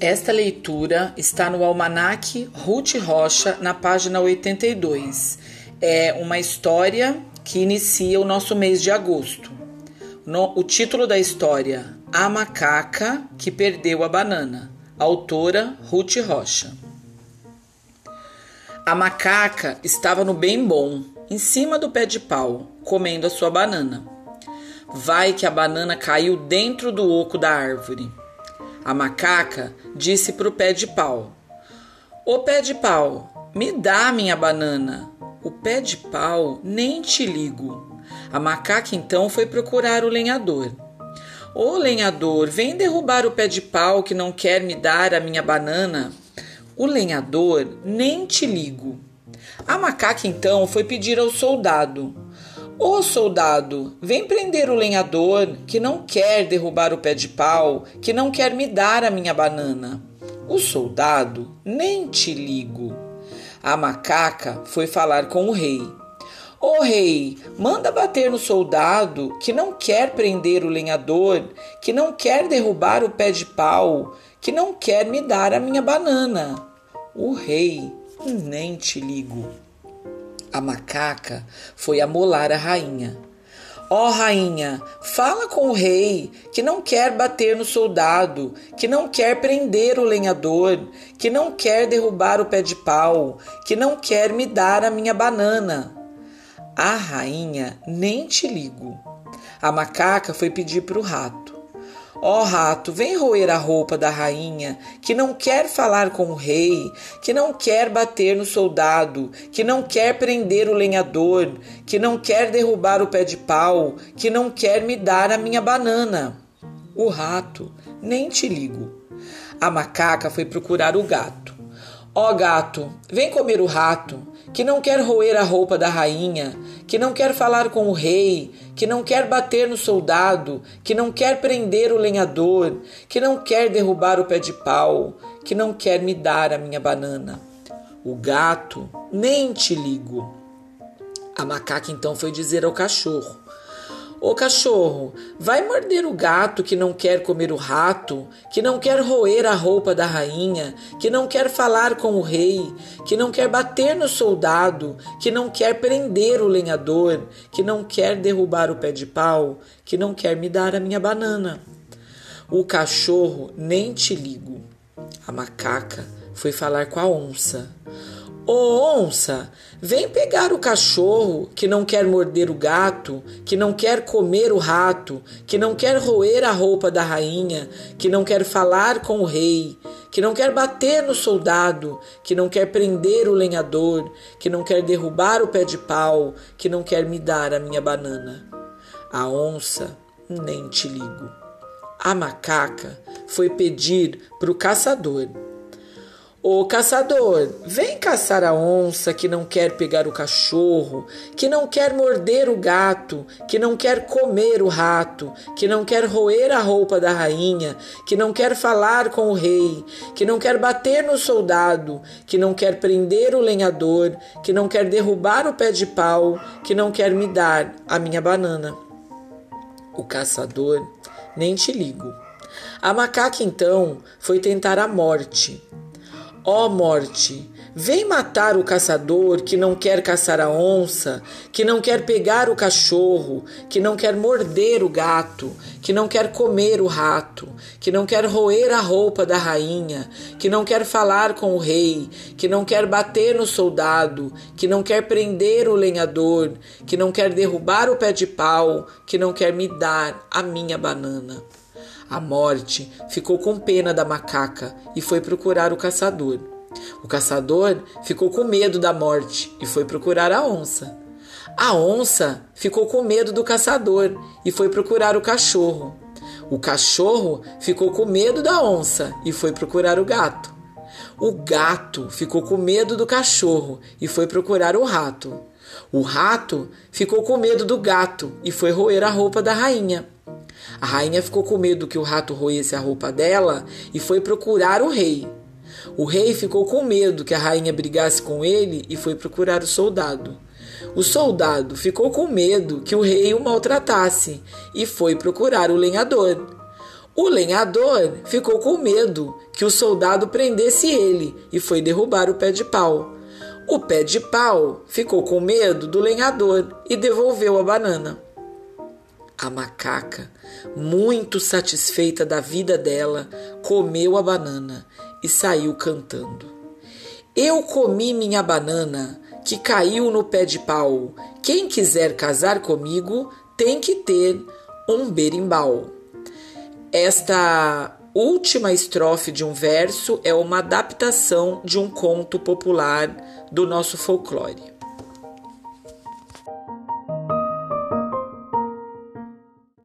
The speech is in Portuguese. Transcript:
Esta leitura está no Almanac Ruth Rocha, na página 82. É uma história que inicia o nosso mês de agosto. No, o título da história: A Macaca que Perdeu a Banana. Autora Ruth Rocha. A macaca estava no bem bom, em cima do pé de pau, comendo a sua banana. Vai que a banana caiu dentro do oco da árvore. A macaca disse para o pé de pau: Ô pé de pau, me dá minha banana. O pé de pau nem te ligo. A macaca então foi procurar o lenhador. Ô lenhador, vem derrubar o pé de pau que não quer me dar a minha banana. O lenhador nem te ligo. A macaca então foi pedir ao soldado: Ô soldado, vem prender o lenhador que não quer derrubar o pé de pau, que não quer me dar a minha banana. O soldado, nem te ligo. A macaca foi falar com o rei. Ô rei, manda bater no soldado que não quer prender o lenhador, que não quer derrubar o pé de pau, que não quer me dar a minha banana. O rei, nem te ligo. A macaca foi amolar a rainha. Ó oh, rainha, fala com o rei que não quer bater no soldado, que não quer prender o lenhador, que não quer derrubar o pé de pau, que não quer me dar a minha banana. A rainha nem te ligo. A macaca foi pedir para o rato. Ó oh, rato, vem roer a roupa da rainha, que não quer falar com o rei, que não quer bater no soldado, que não quer prender o lenhador, que não quer derrubar o pé de pau, que não quer me dar a minha banana. O rato, nem te ligo. A macaca foi procurar o gato. Ó oh, gato, vem comer o rato, que não quer roer a roupa da rainha, que não quer falar com o rei, que não quer bater no soldado, que não quer prender o lenhador, que não quer derrubar o pé de pau, que não quer me dar a minha banana. O gato, nem te ligo. A macaca então foi dizer ao cachorro: Ô cachorro, vai morder o gato que não quer comer o rato, que não quer roer a roupa da rainha, que não quer falar com o rei, que não quer bater no soldado, que não quer prender o lenhador, que não quer derrubar o pé de pau, que não quer me dar a minha banana. O cachorro nem te ligo. A macaca foi falar com a onça. Ô onça, vem pegar o cachorro que não quer morder o gato, que não quer comer o rato, que não quer roer a roupa da rainha, que não quer falar com o rei, que não quer bater no soldado, que não quer prender o lenhador, que não quer derrubar o pé de pau, que não quer me dar a minha banana. A onça nem te ligo. A macaca foi pedir para o caçador Ô caçador, vem caçar a onça que não quer pegar o cachorro, que não quer morder o gato, que não quer comer o rato, que não quer roer a roupa da rainha, que não quer falar com o rei, que não quer bater no soldado, que não quer prender o lenhador, que não quer derrubar o pé de pau, que não quer me dar a minha banana. O caçador, nem te ligo. A macaca então foi tentar a morte Ó oh, morte, vem matar o caçador que não quer caçar a onça, que não quer pegar o cachorro, que não quer morder o gato, que não quer comer o rato, que não quer roer a roupa da rainha, que não quer falar com o rei, que não quer bater no soldado, que não quer prender o lenhador, que não quer derrubar o pé de pau, que não quer me dar a minha banana. A morte ficou com pena da macaca e foi procurar o caçador. O caçador ficou com medo da morte e foi procurar a onça. A onça ficou com medo do caçador e foi procurar o cachorro. O cachorro ficou com medo da onça e foi procurar o gato. O gato ficou com medo do cachorro e foi procurar o rato. O rato ficou com medo do gato e foi roer a roupa da rainha. A rainha ficou com medo que o rato roesse a roupa dela e foi procurar o rei. O rei ficou com medo que a rainha brigasse com ele e foi procurar o soldado. O soldado ficou com medo que o rei o maltratasse e foi procurar o lenhador. O lenhador ficou com medo que o soldado prendesse ele e foi derrubar o pé de pau. O pé de pau ficou com medo do lenhador e devolveu a banana. A macaca, muito satisfeita da vida dela, comeu a banana e saiu cantando. Eu comi minha banana que caiu no pé de pau. Quem quiser casar comigo tem que ter um berimbau. Esta última estrofe de um verso é uma adaptação de um conto popular do nosso folclore.